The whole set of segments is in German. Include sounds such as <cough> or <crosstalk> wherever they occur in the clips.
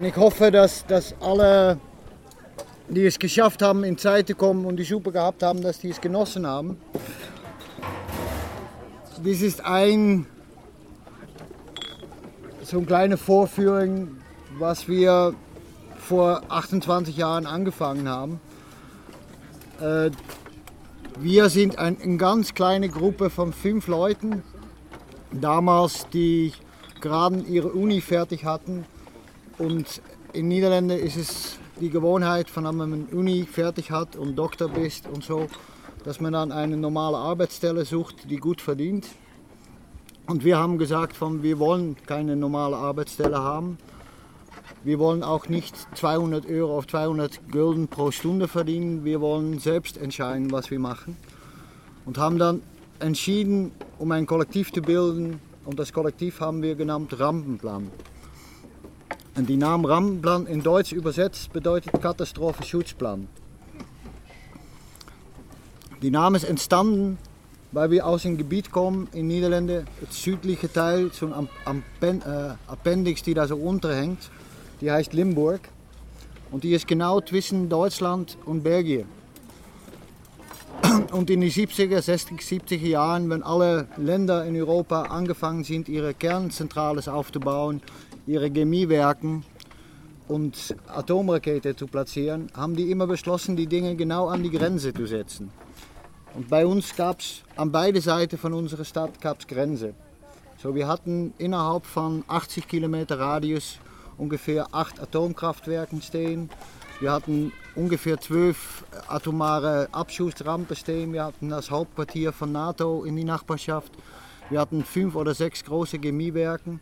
Ich hoffe, dass, dass alle, die es geschafft haben, in Zeit zu kommen und die Suppe gehabt haben, dass die es genossen haben. Dies ist ein so eine kleine Vorführung, was wir vor 28 Jahren angefangen haben. Äh, wir sind ein, eine ganz kleine Gruppe von fünf Leuten, damals die gerade ihre Uni fertig hatten. Und in Niederlanden ist es die Gewohnheit, von wenn man Uni fertig hat und Doktor bist und so, dass man dann eine normale Arbeitsstelle sucht, die gut verdient. Und wir haben gesagt, von, wir wollen keine normale Arbeitsstelle haben. Wir wollen auch nicht 200 Euro auf 200 Gulden pro Stunde verdienen. Wir wollen selbst entscheiden, was wir machen. Und haben dann entschieden, um ein Kollektiv zu bilden. Und das Kollektiv haben wir genannt Rampenplan. Und die Naam Rampenplan in Deutsch übersetzt bedeutet Katastrophenschutzplan. Die Naam ist entstanden, weil wir aus einem Gebiet kommen in Niederlanden, het südliche Teil, so ein Appendix, die da so unterhängt die heißt Limburg und die ist genau zwischen Deutschland und Belgien. Und in den 70er, 60er, 70er Jahren, wenn alle Länder in Europa angefangen sind, ihre Kernzentrales aufzubauen, ihre Chemiewerken und Atomraketen zu platzieren, haben die immer beschlossen, die Dinge genau an die Grenze zu setzen. Und bei uns gab es an beide Seiten von unserer Stadt gab's Grenze. So, wir hatten innerhalb von 80 Kilometer Radius ungefähr acht Atomkraftwerken stehen. Wir hatten ungefähr zwölf atomare Abschussrampen stehen. Wir hatten das Hauptquartier von NATO in die Nachbarschaft. Wir hatten fünf oder sechs große Chemiewerke.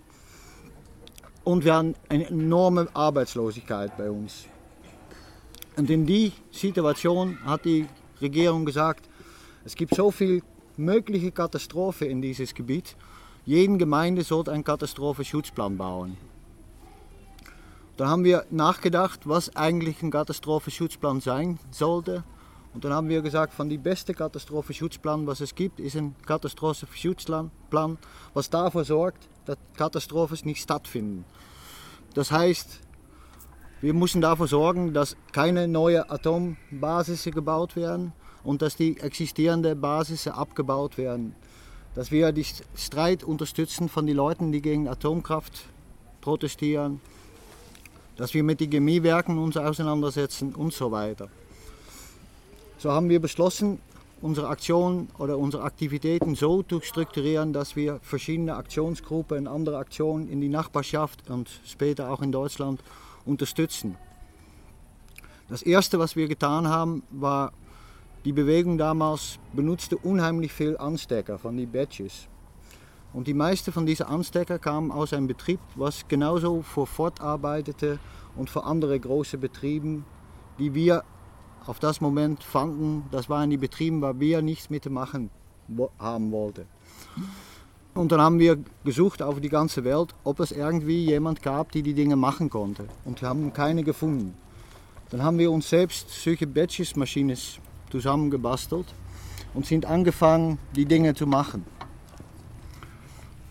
Und wir hatten eine enorme Arbeitslosigkeit bei uns. Und in die Situation hat die Regierung gesagt, es gibt so viel mögliche Katastrophen in dieses Gebiet. Jede Gemeinde sollte einen Katastrophenschutzplan bauen. Dann haben wir nachgedacht, was eigentlich ein Katastrophenschutzplan sein sollte. Und dann haben wir gesagt, von die beste Katastrophenschutzplan, was es gibt, ist ein Katastrophenschutzplan, was dafür sorgt, dass Katastrophen nicht stattfinden. Das heißt, wir müssen dafür sorgen, dass keine neuen Atombasis gebaut werden und dass die existierenden Basis abgebaut werden. Dass wir den Streit unterstützen von den Leuten, die gegen Atomkraft protestieren dass wir mit den Chemiewerken uns auseinandersetzen und so weiter. So haben wir beschlossen, unsere Aktionen oder unsere Aktivitäten so zu strukturieren, dass wir verschiedene Aktionsgruppen und andere Aktionen in die Nachbarschaft und später auch in Deutschland unterstützen. Das erste, was wir getan haben, war, die Bewegung damals benutzte unheimlich viel Anstecker von den Badges. Und die meisten von diesen Anstecker kamen aus einem Betrieb, was genauso für Ford arbeitete und für andere große Betriebe, die wir auf das Moment fanden, das waren die Betriebe, wo wir nichts mit machen haben wollten. Und dann haben wir gesucht auf die ganze Welt, ob es irgendwie jemand gab, die die Dinge machen konnte. Und wir haben keine gefunden. Dann haben wir uns selbst solche Batches-Maschinen zusammengebastelt und sind angefangen, die Dinge zu machen.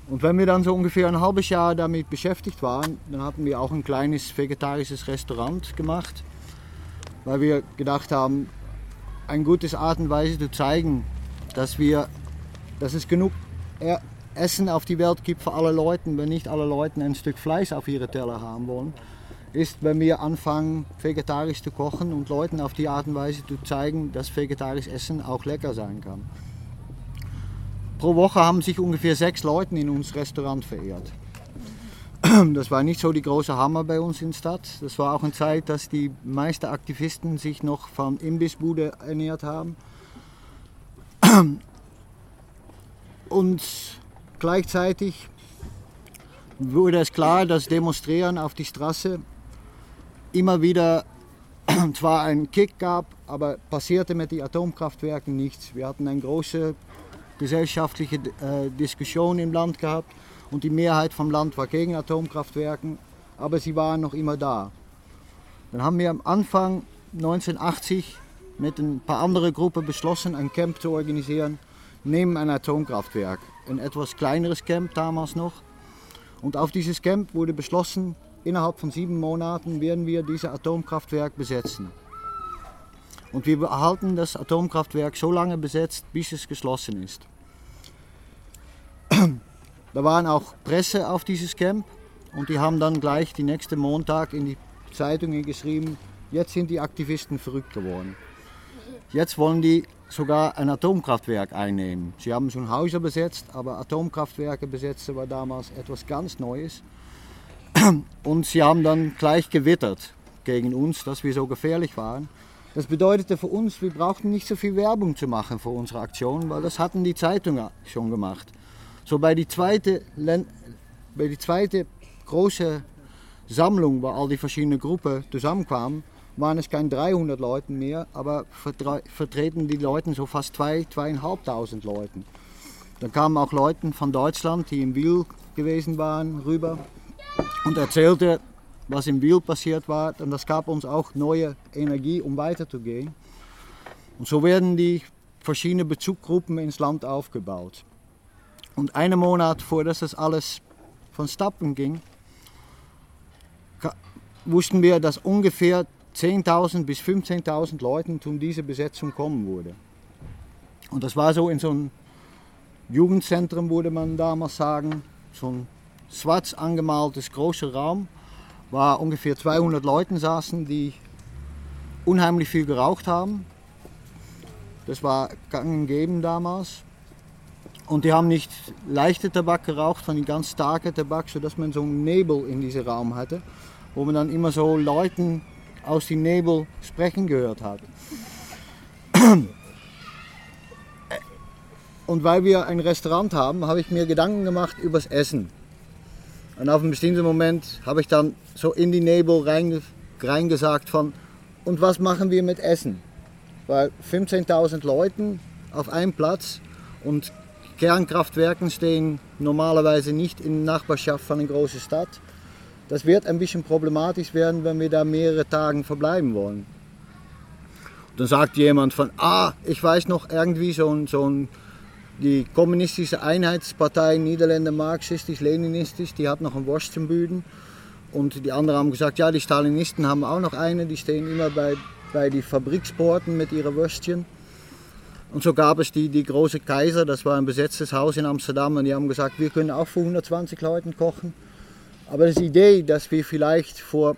Und wenn wir dann so ungefähr ein halbes Jahr damit beschäftigt waren, dann hatten wir auch ein kleines vegetarisches Restaurant gemacht, weil wir gedacht haben, eine gute Art und Weise zu zeigen, dass, wir, dass es genug Essen auf die Welt gibt für alle Leute, wenn nicht alle Leute ein Stück Fleisch auf ihre Teller haben wollen, ist, wenn wir anfangen, vegetarisch zu kochen und Leuten auf die Art und Weise zu zeigen, dass vegetarisches Essen auch lecker sein kann. Pro Woche haben sich ungefähr sechs Leute in uns Restaurant verehrt. <clears throat> Das war nicht so die große Hammer bei uns in der Stadt. Das war auch eine Zeit, dass die meisten Aktivisten sich noch von Imbissbude ernährt haben. <clears throat> Und gleichzeitig wurde es klar, dass Demonstrieren auf die Straße immer wieder <clears throat> zwar einen Kick gab, aber passierte mit den Atomkraftwerken nichts. Wir hatten eine große gesellschaftliche äh, Diskussion im Land gehabt und die Mehrheit vom Land war gegen Atomkraftwerke, aber sie waren noch immer da. Dann haben wir am Anfang 1980 mit ein paar anderen Gruppen beschlossen, ein Camp zu organisieren neben einem Atomkraftwerk. Ein etwas kleineres Camp damals noch. Und auf dieses Camp wurde beschlossen, innerhalb von sieben Monaten werden wir dieses Atomkraftwerk besetzen. Und wir behalten das Atomkraftwerk so lange besetzt, bis es geschlossen ist. Da waren auch Presse auf dieses Camp und die haben dann gleich die nächste Montag in die Zeitungen geschrieben, jetzt sind die Aktivisten verrückt geworden. Jetzt wollen die sogar ein Atomkraftwerk einnehmen. Sie haben schon Häuser besetzt, aber Atomkraftwerke besetzen war damals etwas ganz Neues. Und sie haben dann gleich gewittert gegen uns, dass wir so gefährlich waren. Das bedeutete für uns, wir brauchten nicht so viel Werbung zu machen für unsere Aktion, weil das hatten die Zeitungen schon gemacht. So bei die zweite, bei die zweite große Sammlung, wo all die verschiedenen Gruppen zusammenkwamen, waren es keine 300 Leute mehr, aber vertreten die Leute so fast 2.000, 2.500 Leute. Dann kamen auch Leute von Deutschland, die in Wiel gewesen waren, rüber und erzählte, was in Wiel passiert war. Und das gab uns auch neue Energie, um weiterzugehen. Und so werden die verschiedenen Bezuggruppen ins Land aufgebaut. Und einen Monat vor dass das alles vonstatten ging, wussten wir, dass ungefähr 10.000 bis 15.000 Leuten zu dieser Besetzung kommen würde. Und das war so in so einem Jugendzentrum, würde man damals sagen, so ein schwarz angemaltes großer Raum, wo ungefähr 200 Leute saßen, die unheimlich viel geraucht haben. Das war gang und geben damals. Und die haben nicht leichte Tabak geraucht, sondern ganz starke Tabak, sodass man so einen Nebel in diesem Raum hatte, wo man dann immer so Leuten aus dem Nebel sprechen gehört hat. Und weil wir ein Restaurant haben, habe ich mir Gedanken gemacht über das Essen. Und auf einem bestimmten Moment habe ich dann so in die Nebel reingesagt von, und was machen wir mit Essen? Weil 15.000 Leute auf einem Platz und Kernkraftwerken stehen normalerweise nicht in Nachbarschaft von einer großen Stadt. Das wird ein bisschen problematisch werden, wenn wir da mehrere Tage verbleiben wollen. Und dann sagt jemand von, ah, ich weiß noch irgendwie so ein, so ein die kommunistische Einheitspartei, Niederländer marxistisch, leninistisch, die hat noch ein Wurstchenbüden. Und die anderen haben gesagt, ja, die Stalinisten haben auch noch eine, die stehen immer bei, bei den Fabriksporten mit ihren Würstchen. Und so gab es die, die große Kaiser, das war ein besetztes Haus in Amsterdam, und die haben gesagt, wir können auch für 120 Leuten kochen. Aber die Idee, dass wir vielleicht vor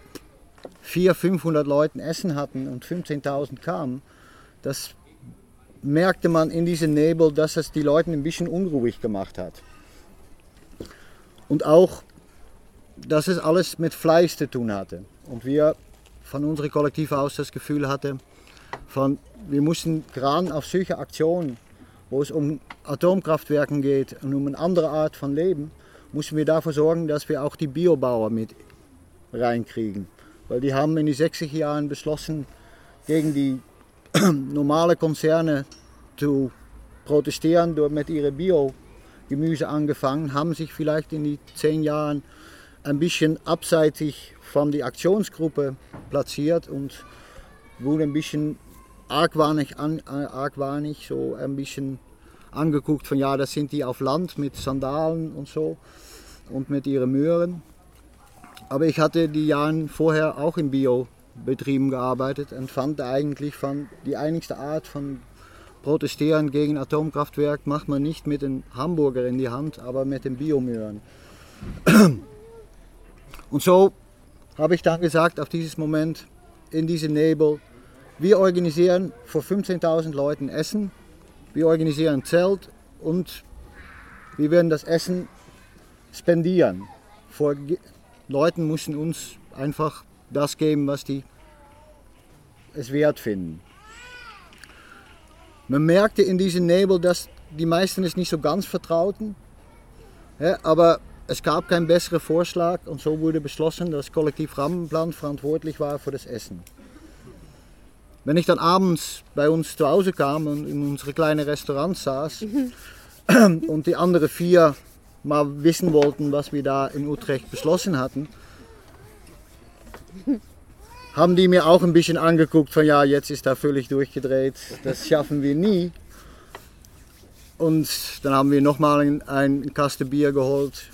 400, 500 Leuten Essen hatten und 15.000 kamen, das merkte man in diesem Nebel, dass es die Leute ein bisschen unruhig gemacht hat. Und auch, dass es alles mit Fleisch zu tun hatte. Und wir von unserem Kollektiv aus das Gefühl hatten, von, wir mussten gerade auf solche Aktionen, wo es um Atomkraftwerke geht und um eine andere Art von Leben, mussten wir dafür sorgen, dass wir auch die Biobauer mit reinkriegen. Weil die haben in den 60er Jahren beschlossen, gegen die <clears throat> normale Konzerne zu protestieren, mit ihrem Bio-Gemüse angefangen, haben sich vielleicht in den zehn Jahren ein bisschen abseitig von der Aktionsgruppe platziert und wurde ein bisschen argwahnig, an, äh, argwahnig so ein bisschen angeguckt von ja, das sind die auf Land mit Sandalen und so und mit ihren Möhren. Aber ich hatte die Jahre vorher auch in Biobetrieben gearbeitet und fand eigentlich von die einigste Art von Protestieren gegen Atomkraftwerk macht man nicht mit dem Hamburger in die Hand, aber mit den Biomöhren. Und so habe ich dann gesagt, auf dieses Moment, in diesem Nebel, wir organisieren vor 15.000 Leuten Essen wir organisieren Zelt und wir werden das Essen spendieren. Vor Leuten müssen uns einfach das geben, was die es wert finden. Man merkte in diesem Nebel, dass die meisten es nicht so ganz vertrauten, ja, aber es gab keinen besseren Vorschlag und so wurde beschlossen, dass Kollektiv Rampenplan verantwortlich war für das Essen. Wenn ich dann abends bei uns zu Hause kam und in unsere kleinen Restaurant saß und die anderen vier mal wissen wollten, was wir da in Utrecht beschlossen hatten, haben die mir auch ein bisschen angeguckt von ja, jetzt ist er völlig durchgedreht, das schaffen wir nie. Und dann haben wir nochmal ein, ein Kasten Bier geholt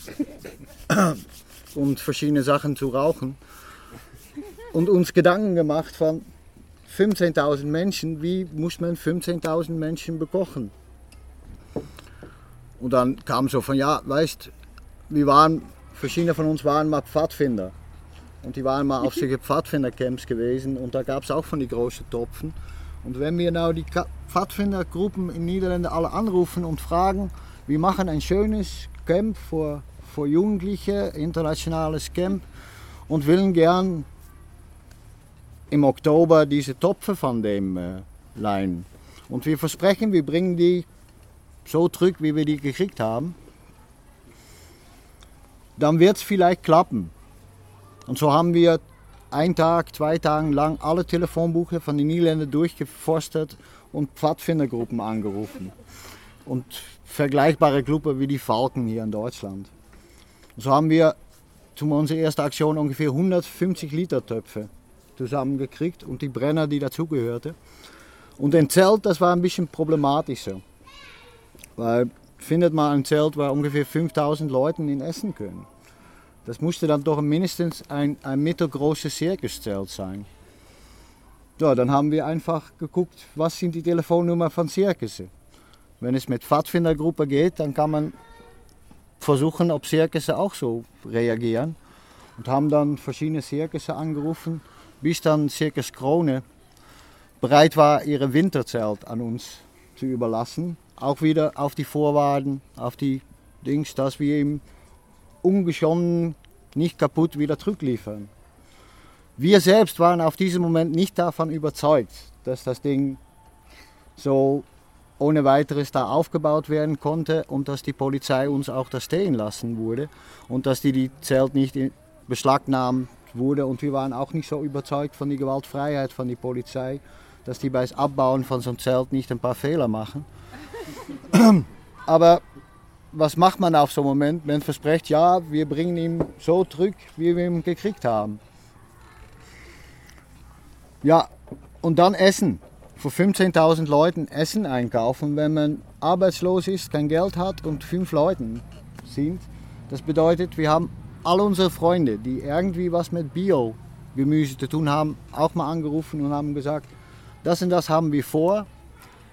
und verschiedene Sachen zu rauchen. Und uns Gedanken gemacht von 15.000 Menschen, wie muss man 15.000 Menschen bekochen? Und dann kam so von, ja, weißt, wir waren, verschiedene von uns waren mal Pfadfinder. Und die waren mal auf solche <laughs> Pfadfindercamps gewesen und da gab es auch von die großen Topfen. Und wenn wir now die Pfadfindergruppen in Niederlande alle anrufen und fragen, wir machen ein schönes Camp für, für Jugendliche, internationales Camp und willen gern im Oktober diese Topfen von dem äh, leihen. Und wir versprechen, wir bringen die so zurück, wie wir die gekriegt haben. Dann wird es vielleicht klappen. Und so haben wir einen Tag, zwei Tage lang alle Telefonbuche von den Niederländern durchgeforstet und Pfadfindergruppen angerufen. Und vergleichbare Gruppen wie die Falken hier in Deutschland. So haben wir zu unserer ersten Aktion ungefähr 150 Liter Töpfe zusammengekriegt und die Brenner, die dazugehörten. Und ein Zelt, das war ein bisschen problematischer. Weil findet man ein Zelt, wo ungefähr 5000 Leute in essen können. Das musste dann doch mindestens ein, ein mittelgroßes Circuszelt sein. Ja, dann haben wir einfach geguckt, was sind die Telefonnummern von Circussen. Wenn es mit Pfadfindergruppe geht, dann kann man versuchen, ob Circusse auch so reagieren. Und haben dann verschiedene Circusse angerufen, bis dann Circus Krone bereit war, ihre Winterzelt an uns zu überlassen. Auch wieder auf die Vorwagen, auf die Dings, dass wir ihm ungeschonnen, nicht kaputt wieder zurückliefern. Wir selbst waren auf diesem Moment nicht davon überzeugt, dass das Ding so ohne weiteres da aufgebaut werden konnte und dass die Polizei uns auch da stehen lassen wurde und dass die, die Zelt nicht beschlagnahmt wurde und wir waren auch nicht so überzeugt von der Gewaltfreiheit von der Polizei, dass die beim Abbauen von so einem Zelt nicht ein paar Fehler machen. <coughs> Aber was macht man auf so einem Moment? Man verspricht, ja, wir bringen ihn so zurück, wie wir ihn gekriegt haben. Ja, und dann Essen für 15.000 Leuten Essen einkaufen, wenn man arbeitslos ist, kein Geld hat und fünf Leuten sind. Das bedeutet, wir haben alle unsere Freunde, die irgendwie was mit Bio-Gemüse zu tun haben, auch mal angerufen und haben gesagt, das und das haben wir vor.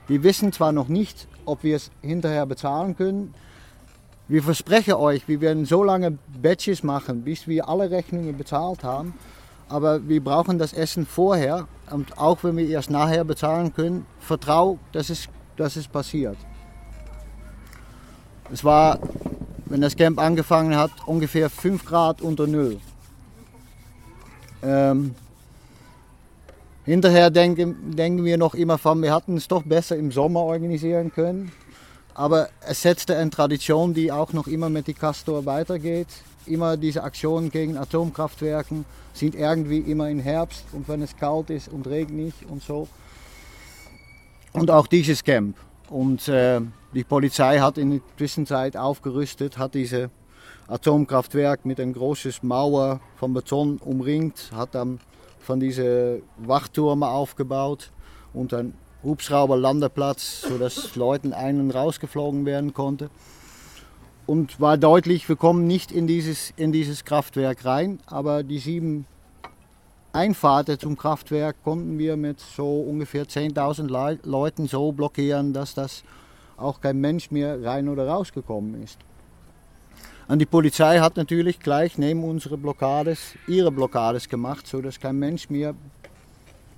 Wir wissen zwar noch nicht, ob wir es hinterher bezahlen können. Wir versprechen euch, wir werden so lange Batches machen, bis wir alle Rechnungen bezahlt haben. Aber wir brauchen das Essen vorher und auch wenn wir erst nachher bezahlen können, vertrau, dass es, dass es passiert. Es war, wenn das Camp angefangen hat, ungefähr 5 Grad unter Null. Ähm, hinterher denken, denken wir noch immer von, wir hatten es doch besser im Sommer organisieren können. Aber es setzte eine Tradition, die auch noch immer mit die Castor weitergeht. Immer diese Aktionen gegen Atomkraftwerken sind irgendwie immer im Herbst und wenn es kalt ist und regnet und so. Und auch dieses Camp. Und äh, die Polizei hat in der Zwischenzeit aufgerüstet, hat diese Atomkraftwerk mit einer großen Mauer von Beton umringt, hat dann von diesen Wachtürmen aufgebaut und ein Hubschrauberlandeplatz, sodass Leuten ein- und rausgeflogen werden konnte. Und war deutlich, wir kommen nicht in dieses, in dieses Kraftwerk rein, aber die sieben Einfahrten zum Kraftwerk konnten wir mit so ungefähr 10.000 Le Leuten so blockieren, dass das auch kein Mensch mehr rein oder rausgekommen ist. Und die Polizei hat natürlich gleich neben unsere Blockades ihre Blockades gemacht, sodass kein Mensch mehr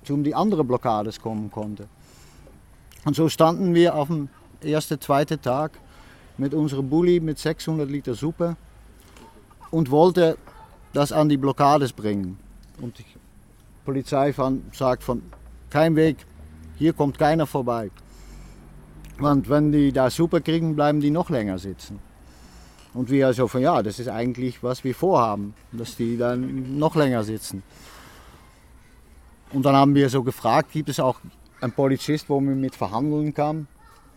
zum die andere Blockades kommen konnte. Und so standen wir auf dem ersten, zweiten Tag mit unserem Bulli mit 600 Liter Suppe und wollten das an die Blockades bringen. Und Polizei von, sagt von, kein Weg, hier kommt keiner vorbei. Want wenn die da Suppe kriegen, bleiben die noch länger sitzen. Und wir so von, ja, das ist eigentlich, was wir vorhaben, dass die dann noch länger sitzen. Und dann haben wir so gefragt, gibt es auch ein Polizist, wo man mit verhandeln kann.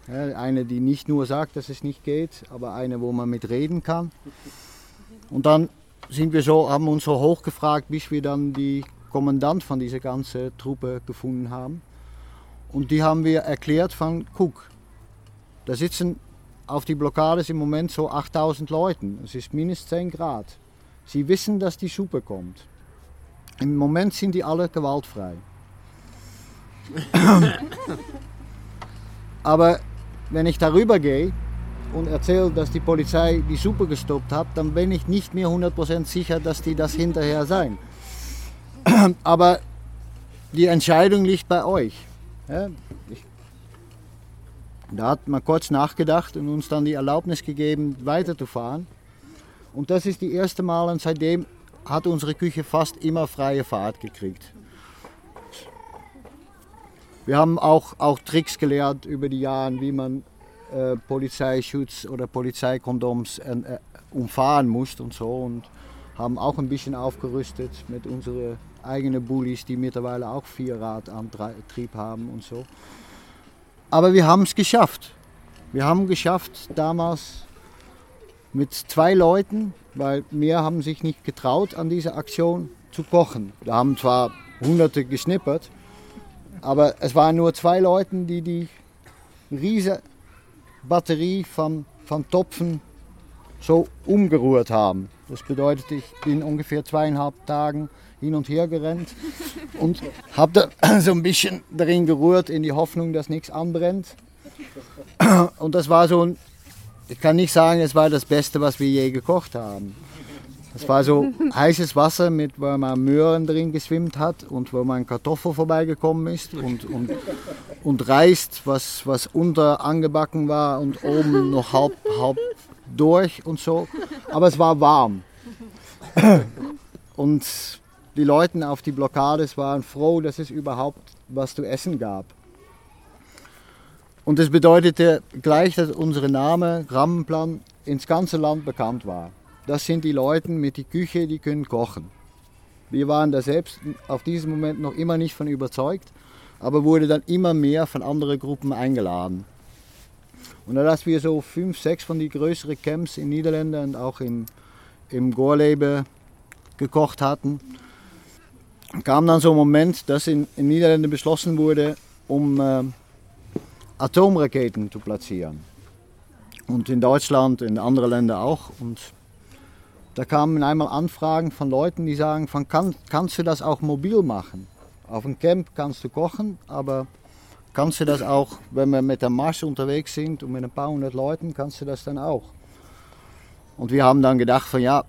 eine, die nicht nur sagt, dass es nicht geht, aber eine, wo man mit reden kann. Und dann sind wir so, haben uns so hochgefragt, bis wir dann die Kommandant von dieser ganzen Truppe gefunden haben. Und die haben wir erklärt von, guck, da sitzen auf die Blockades im Moment so 8000 Leute. Es ist minus 10 Grad. Sie wissen, dass die Suppe kommt. Im Moment sind die alle gewaltfrei. <laughs> Aber wenn ich darüber gehe und erzähle, dass die Polizei die Suppe gestoppt hat, dann bin ich nicht mehr 100% sicher, dass die das hinterher sein. <clears throat> Aber die Entscheidung liegt bei euch. Ja, ich, da hat man kurz nachgedacht und uns dann die Erlaubnis gegeben, weiterzufahren. Und das ist die erste Mal und seitdem hat unsere Küche fast immer freie Fahrt gekriegt. Wir haben auch, auch Tricks gelernt über die Jahre, wie man äh, Polizeischutz oder Polizeikondoms äh, umfahren muss und so. Und haben auch ein bisschen aufgerüstet mit unseren eigenen Bullies, die mittlerweile auch Vierradantrieb haben und so. Aber wir haben es geschafft. Wir haben geschafft, damals mit zwei Leuten, weil mehr haben sich nicht getraut, an dieser Aktion zu kochen. Wir haben zwar hunderte geschnippert, aber es waren nur zwei Leute, die die riesige Batterie von, von Topfen so umgerührt haben. Das bedeutet, ich bin ungefähr zweieinhalb Tagen hin und her gerannt und habe da <laughs> so ein bisschen darin gerührt, in die Hoffnung, dass nichts anbrennt. <clears throat> Und das war so ein, ich kann nicht sagen, es war das Beste, was wir je gekocht haben. Es war so <laughs> heißes Wasser, mit, wo man Möhren drin geschwimmt hat und wo man Kartoffel vorbeigekommen ist und, und, und Reis, was, was unter angebacken war und oben noch halb, halb durch und so. Aber es war warm. Und die Leute auf die Blockades waren froh, dass es überhaupt was zu essen gab. Und das bedeutete gleich, dass unser Name Rampenplan ins ganze Land bekannt war. Das sind die Leute mit der Küche, die können kochen. Wir waren da selbst auf diesem Moment noch immer nicht von überzeugt, aber wurde dann immer mehr von anderen Gruppen eingeladen. Und als wir so fünf, sechs von den größeren Camps in Niederlanden und auch im, im Gorlebe gekocht hatten, kam dann so ein Moment, dass in, in Niederlanden beschlossen wurde, um äh, Atomraketen zu platzieren. Und in Deutschland, in anderen Ländern auch. Und da kamen einmal Anfragen von Leuten, die sagen, von, kann, kannst du das auch mobil machen? Auf dem Camp kannst du kochen, aber kannst du das auch, wenn wir mit der Marsch unterwegs sind und mit ein paar hundert Leuten, kannst du das dann auch. Und wir haben dann gedacht von ja,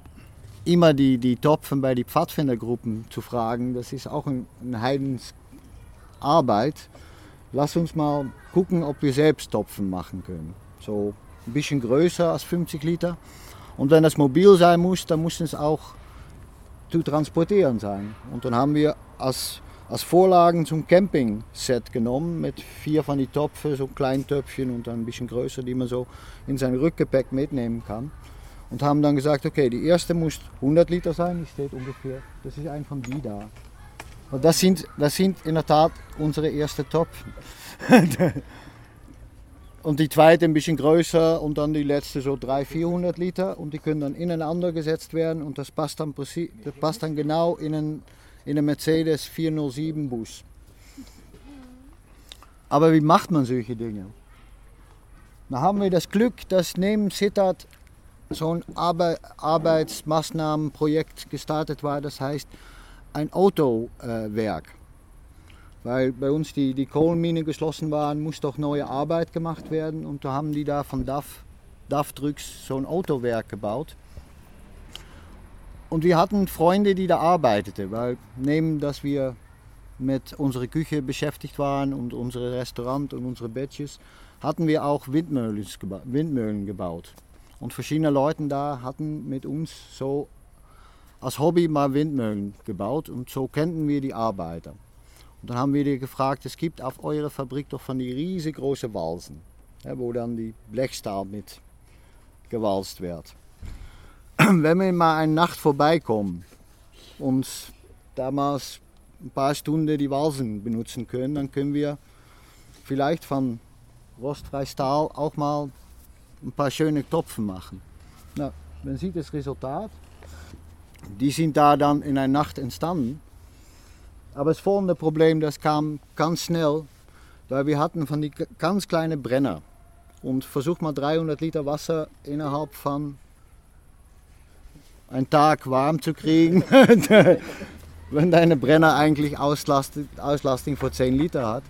immer die, die Topfen bei den Pfadfindergruppen zu fragen, das ist auch ein, eine Heidensarbeit. Lass uns mal gucken, ob wir selbst Topfen machen können. So ein bisschen größer als 50 Liter. Und wenn das mobil sein muss, dann muss es auch zu transportieren sein. Und dann haben wir als als Vorlagen zum Camping-Set genommen mit vier von den Töpfen, so kleinen Töpfchen und dann ein bisschen größer, die man so in sein Rückgepäck mitnehmen kann. Und haben dann gesagt, okay, die erste muss 100 Liter sein, die steht ungefähr, das ist ein von die da. Und das sind, das sind in der Tat unsere ersten Töpfe. <laughs> und die zweite ein bisschen größer und dann die letzte so 300, 400 Liter und die können dann ineinander gesetzt werden und das passt dann, das passt dann genau in einen in einem Mercedes 407 Bus. Aber wie macht man solche Dinge? Da haben wir das Glück, dass neben Sittard so ein Arbe Arbeitsmaßnahmenprojekt gestartet war, das heißt ein Autowerk. Weil bei uns die, die Kohlenmine geschlossen waren, muss doch neue Arbeit gemacht werden und da haben die da von DAF, DAF Drücks so ein Autowerk gebaut. Und wir hatten Freunde, die da arbeiteten, weil neben, dass wir mit unserer Küche beschäftigt waren und unser Restaurant und unsere Bettjes, hatten wir auch Windmühlen, Windmühlen gebaut. Und verschiedene Leute da hatten mit uns so als Hobby mal Windmühlen gebaut und so kennten wir die Arbeiter. Und dann haben wir die gefragt, es gibt auf eurer Fabrik doch von die riesengroßen Walsen, wo dann die Blechstahl mit gewalzt wird. <clears throat> wenn wir mal eine Nacht vorbeikommen und damals ein paar Stunden die Walsen benutzen können, dann können wir vielleicht von rostfrei Stahl auch mal ein paar schöne Topfen machen. Na, man sieht das Resultat. Die sind da dann in einer Nacht entstanden. Aber das folgende Problem, das kam ganz schnell, weil wir hatten von die ganz kleinen Brenner und versucht mal 300 Liter Wasser innerhalb von einen Tag warm zu kriegen, <laughs> wenn deine Brenner eigentlich Auslastung, von 10 Liter hat.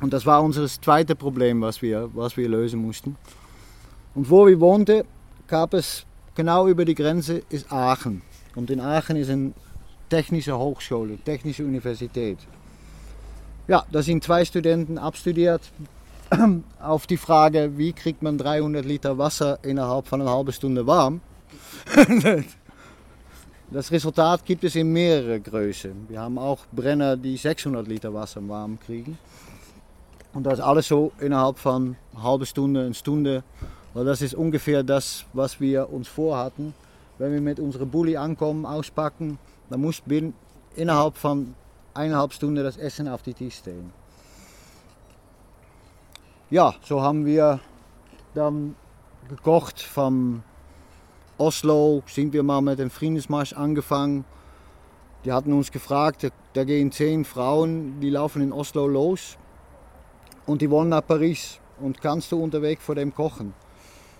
Und das war unser zweites Problem, was wir, was wir lösen mussten. Und wo wir wohnten, gab es genau über die Grenze ist Aachen. Und in Aachen ist eine technische Hochschule, technische Universität. Ja, da sind zwei Studenten abstudiert <clears throat> auf die Frage, wie kriegt man 300 Liter Wasser innerhalb von einer halben Stunde warm. <laughs> Das Resultat gibt es in mehrere Größen. Wir haben auch Brenner, die 600 Liter Wasser warm kriegen. Und das alles so innerhalb von einer halben Stunde, eine Stunde. Weil das ist ungefähr das, was wir uns vorhatten. Wenn wir mit unserem Bulli ankommen, auspacken, dann muss binnen, innerhalb von eineinhalb Stunden das Essen auf die Tisch stehen. Ja, so haben wir dann gekocht vom Oslo, sind wir mal mit dem Friedensmarsch angefangen. Die hatten uns gefragt, da gehen zehn Frauen, die laufen in Oslo los und die wollen nach Paris. Und kannst du unterwegs vor dem kochen?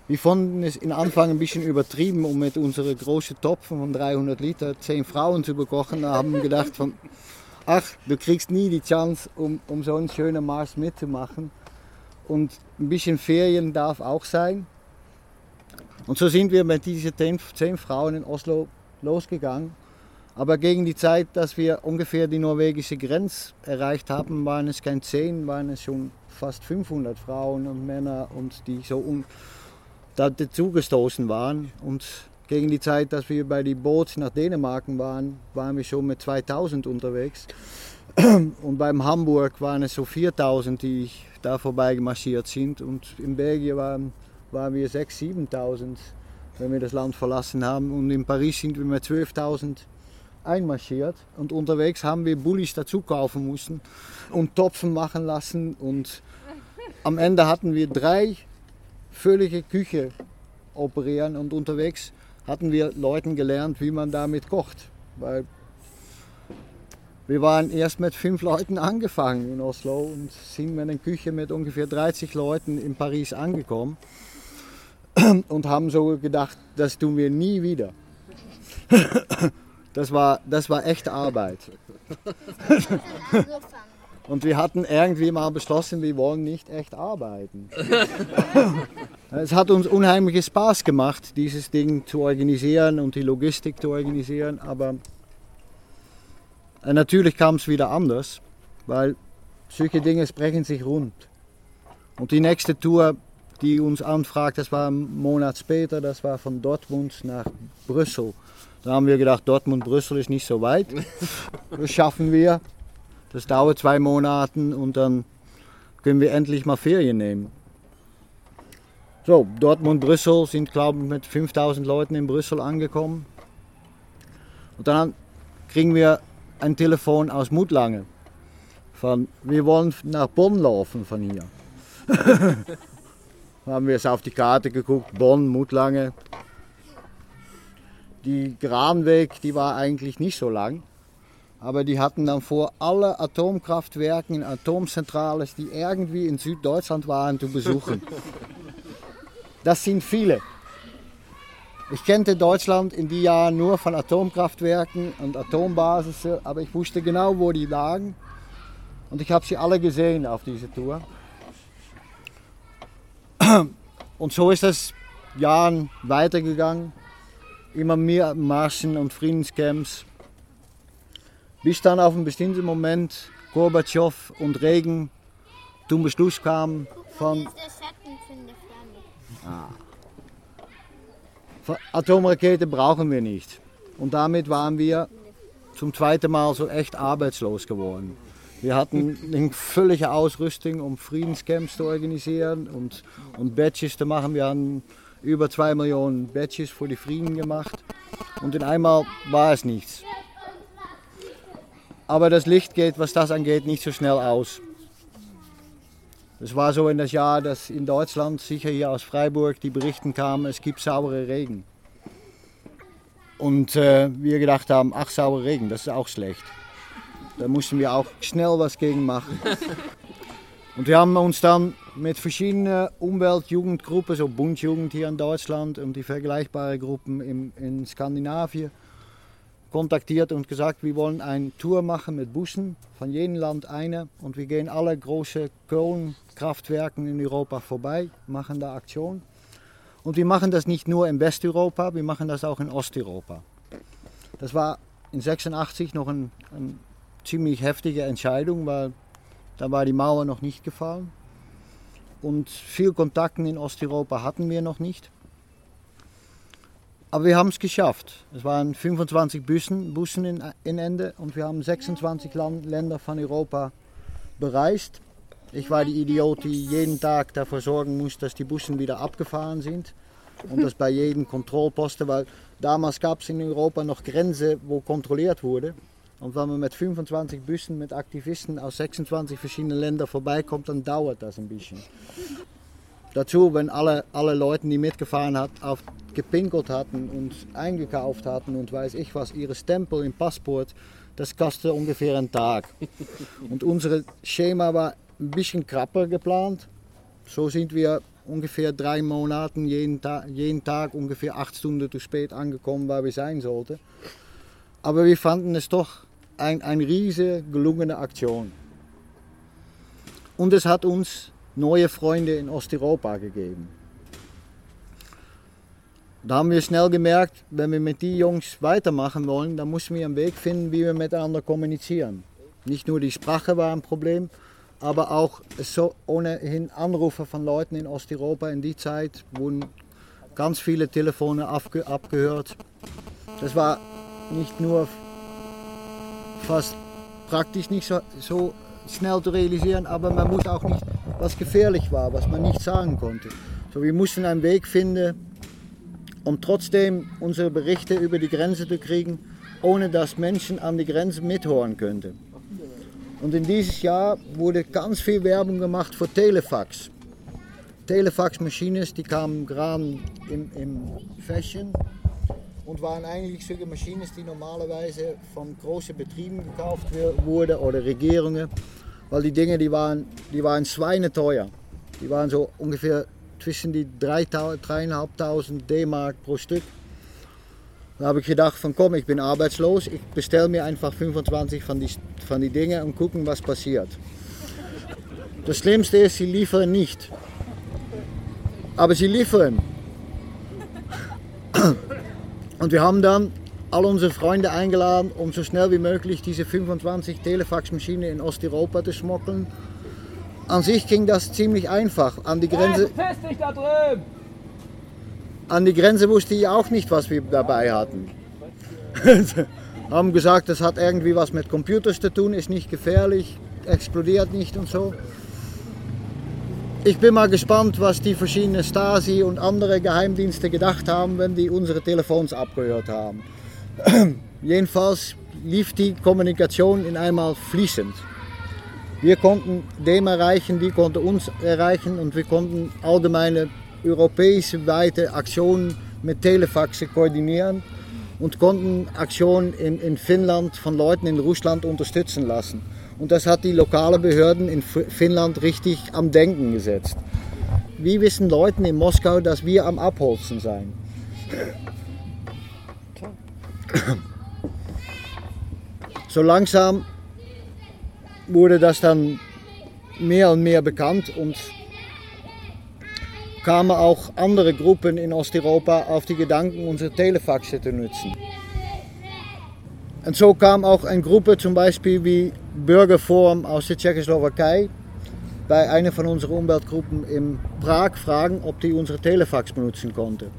Wir fanden es in Anfang ein bisschen übertrieben, um mit unseren großen Topfen von 300 Liter zehn Frauen zu bekochen. Da haben wir gedacht von, ach, du kriegst nie die Chance, um, um so einen schönen Marsch mitzumachen. Und ein bisschen Ferien darf auch sein. Und so sind wir mit diesen zehn Frauen in Oslo losgegangen. Aber gegen die Zeit, dass wir ungefähr die norwegische Grenze erreicht haben, waren es kein zehn, waren es schon fast 500 Frauen und Männer und die so um, dazugestoßen waren. Und gegen die Zeit, dass wir bei die Boot nach Dänemark waren, waren wir schon mit 2000 unterwegs. <clears throat> Und beim Hamburg waren es so 4000, die da vorbei marschiert sind. Und in Belgien waren, waren wir 6.000, 7.000, wenn wir das Land verlassen haben. Und in Paris sind wir mit 12.000 einmarschiert. Und unterwegs haben wir Bullis dazu kaufen müssen und Topfen machen lassen. Und am Ende hatten wir drei völlige Küche operieren. Und unterwegs hatten wir Leuten gelernt, wie man damit kocht. Weil wir waren erst mit fünf Leuten angefangen in Oslo und sind mit einer Küche mit ungefähr 30 Leuten in Paris angekommen <clears throat> und haben so gedacht, das tun wir nie wieder. Das war, das war echte Arbeit. Und wir hatten irgendwie mal beschlossen, wir wollen nicht echt arbeiten. Es hat uns unheimlich Spaß gemacht, dieses Ding zu organisieren und die Logistik zu organisieren, aber äh, natürlich kam es wieder anders, weil solche Dinge sprechen sich rund. Und die nächste Tour, die uns anfragt, das war einen Monat später, das war von Dortmund nach Brüssel. Da haben wir gedacht, Dortmund-Brüssel ist nicht so weit. <laughs> Das schaffen wir. Das dauert zwei Monate und dann können wir endlich mal Ferien nehmen. So, Dortmund-Brüssel sind, glaube ich, mit 5000 Leuten in Brüssel angekommen. Und dann kriegen wir ein Telefon aus Mutlange. Von, wir wollen nach Bonn laufen von hier. <laughs> haben wir es auf die Karte geguckt, Bonn, Mutlange. Die Granweg, die war eigentlich nicht so lang. Aber die hatten dann vor, alle Atomkraftwerken, Atomzentrales, die irgendwie in Süddeutschland waren, zu besuchen. <laughs> Das sind viele. Ich kannte Deutschland in die Jahren nur von Atomkraftwerken und Atombasis, aber ich wusste genau, wo die lagen. Und ich habe sie alle gesehen auf dieser Tour. <clears throat> Und so ist das Jahren weitergegangen. Immer mehr Marschen und Friedenscamps. Bis dann auf einen bestimmten Moment Gorbatschow und Regen zum Beschluss kam von. Ah. Atomrakete brauchen wir nicht. Und damit waren wir zum zweiten Mal so echt arbeitslos geworden. Wir hatten eine völlige Ausrüstung, um Friedenscamps zu organisieren und, und Badges zu machen. Wir haben über zwei Millionen Badges für die Frieden gemacht. Und in einmal war es nichts. Aber das Licht geht, was das angeht, nicht so schnell aus. Es war so in das Jahr, dass in Deutschland, sicher hier aus Freiburg, die Berichten kamen, es gibt saubere Regen. Und äh, wir gedacht haben, ach, saubere Regen, das ist auch schlecht. Da mussten wir auch schnell was gegen machen. <laughs> Und wir haben uns dann mit verschiedenen Umweltjugendgruppen, so Bundjugend hier in Deutschland und die vergleichbaren Gruppen in, in Skandinavien, kontaktiert und gesagt, wir wollen eine Tour machen mit Bussen, von jedem Land eine und wir gehen alle großen Kohlenkraftwerken in Europa vorbei, machen da Aktion. Und wir machen das nicht nur in Westeuropa, wir machen das auch in Osteuropa. Das war in 86 noch eine ein ziemlich heftige Entscheidung, weil da war die Mauer noch nicht gefallen. Und viel Kontakten in Osteuropa hatten wir noch nicht. Aber wir haben es geschafft. Es waren 25 Bussen, Bussen in, in Ende und wir haben 26 Land, Länder von Europa bereist. Ich war die Idiot, die jeden Tag dafür sorgen muss, dass die Bussen wieder abgefahren sind. Und das bei jedem Kontrollposten, weil damals gab es in Europa noch Grenzen, wo kontrolliert wurde. Und wenn man mit 25 Bussen mit Aktivisten aus 26 verschiedenen Ländern vorbeikommt, dann dauert das ein bisschen. Dazu, wenn alle, alle Leute, die mitgefahren hat, auf, gepinkelt hatten und eingekauft hatten und weiß ich was, ihre Stempel im Passport, das kostet ungefähr einen Tag. Und unser Schema war ein bisschen krapper geplant. So sind wir ungefähr drei Monate jeden, Ta jeden Tag ungefähr acht Stunden zu spät angekommen, waar wir sein sollten. Aber wir fanden es doch ein, eine riesige gelungene Aktion. Und es hat uns neue Freunde in Osteuropa gegeben. Da haben wir schnell gemerkt, wenn wir mit die Jungs weitermachen wollen, dann müssen wir einen Weg finden, wie wir miteinander kommunizieren. Nicht nur die Sprache war ein Problem, aber auch so ohnehin Anrufe von Leuten in Osteuropa in die Zeit wurden ganz viele Telefone abge abgehört. Das war nicht nur fast praktisch nicht so, so schnell zu realisieren, aber man muss auch nicht, was gefährlich war, was man nicht sagen konnte. So, wir mussten einen Weg finden, um trotzdem unsere Berichte über die Grenze zu kriegen, ohne dass Menschen an die Grenze mithören könnten. Und in dieses Jahr wurde ganz viel Werbung gemacht für Telefax. Telefax-Maschinen, die kamen gerade im, im Fashion und waren eigentlich solche Maschinen, die normalerweise von großen Betrieben gekauft wurden oder Regierungen, weil die Dinge die waren, die waren schweineteuer. Die waren so ungefähr zwischen die 3.500 D-Mark pro Stück. Da habe ich gedacht von komm, ich bin arbeitslos, ich bestelle mir einfach 25 von die, von die Dinge und gucken, was passiert. Das Schlimmste ist, sie liefern nicht. Aber sie liefern. Und wir haben dann all unsere Freunde eingeladen, um so schnell wie möglich diese 25 Telefaxmaschinen in Osteuropa zu schmuggeln. An sich ging das ziemlich einfach. An die Grenze, an die Grenze wusste ich auch nicht, was wir dabei hatten. <laughs> haben gesagt, das hat irgendwie was mit Computers zu tun, ist nicht gefährlich, explodiert nicht und so. Ich bin mal gespannt, was die verschiedenen Stasi und andere Geheimdienste gedacht haben, wenn die unsere Telefons abgehört haben. <clears throat> Jedenfalls lief die Kommunikation in einmal fließend. Wir konnten dem erreichen, die konnten uns erreichen und wir konnten allgemeine europäische weite Aktionen mit Telefaxe koordinieren und konnten Aktionen in, in Finnland von Leuten in Russland unterstützen lassen. Und das hat die lokalen Behörden in Finnland richtig am Denken gesetzt. Wie wissen Leute in Moskau, dass wir am Abholzen sein? So langsam wurde das dann mehr und mehr bekannt und kamen auch andere Gruppen in Osteuropa auf die Gedanken, unsere Telefaxe zu nutzen. Und so kam auch eine Gruppe zum Beispiel wie Bürgerforum aus der Tschechoslowakei bei einer von unseren Umweltgruppen in Prag fragen, ob die unsere Telefax benutzen konnte.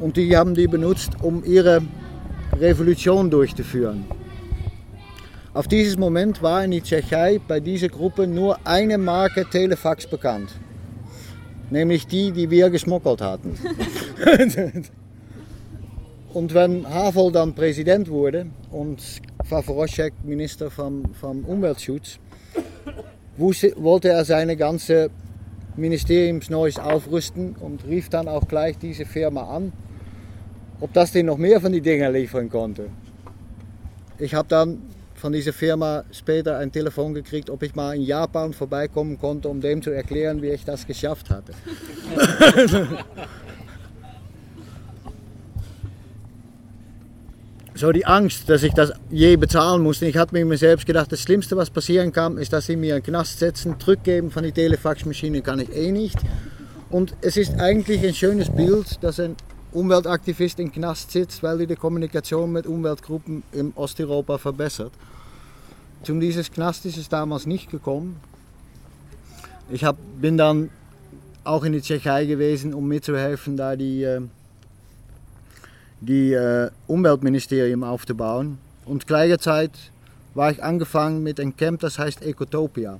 Und die haben die benutzt, um ihre Revolution durchzuführen. Auf dieses Moment war in der Tschechei bei dieser Gruppe nur eine Marke Telefax bekannt. Nämlich die, die wir geschmuggelt hatten. <laughs> Und wenn Havel dann Präsident wurde und Favoroschek Minister vom, vom Umweltschutz, wollte er seine ganze Ministeriumsneues aufrüsten und rief dann auch gleich diese Firma an, ob das denn noch mehr von die Dingen liefern konnte. Ich habe dann von dieser Firma später ein Telefon gekriegt, ob ich mal in Japan vorbeikommen konnte, um dem zu erklären, wie ich das geschafft hatte. <laughs> <laughs> so die Angst, dass ich das je bezahlen musste. Ich hatte mir selbst gedacht, das Schlimmste, was passieren kann, ist, dass sie mir einen Knast setzen, zurückgeben von der Telefaxmaschine kann ich eh nicht. Und es ist eigentlich ein schönes Bild, dass ein Umweltaktivist im Knast sitzt, weil er die Kommunikation mit Umweltgruppen in Osteuropa verbessert. Zum dieses Knast ist es damals nicht gekommen. Ich hab, bin dann auch in die Tschechei gewesen, um mitzuhelfen, da die äh, die äh, Umweltministerium aufzubauen. Und gleichzeitig war ich angefangen mit einem Camp, das heißt Ecotopia.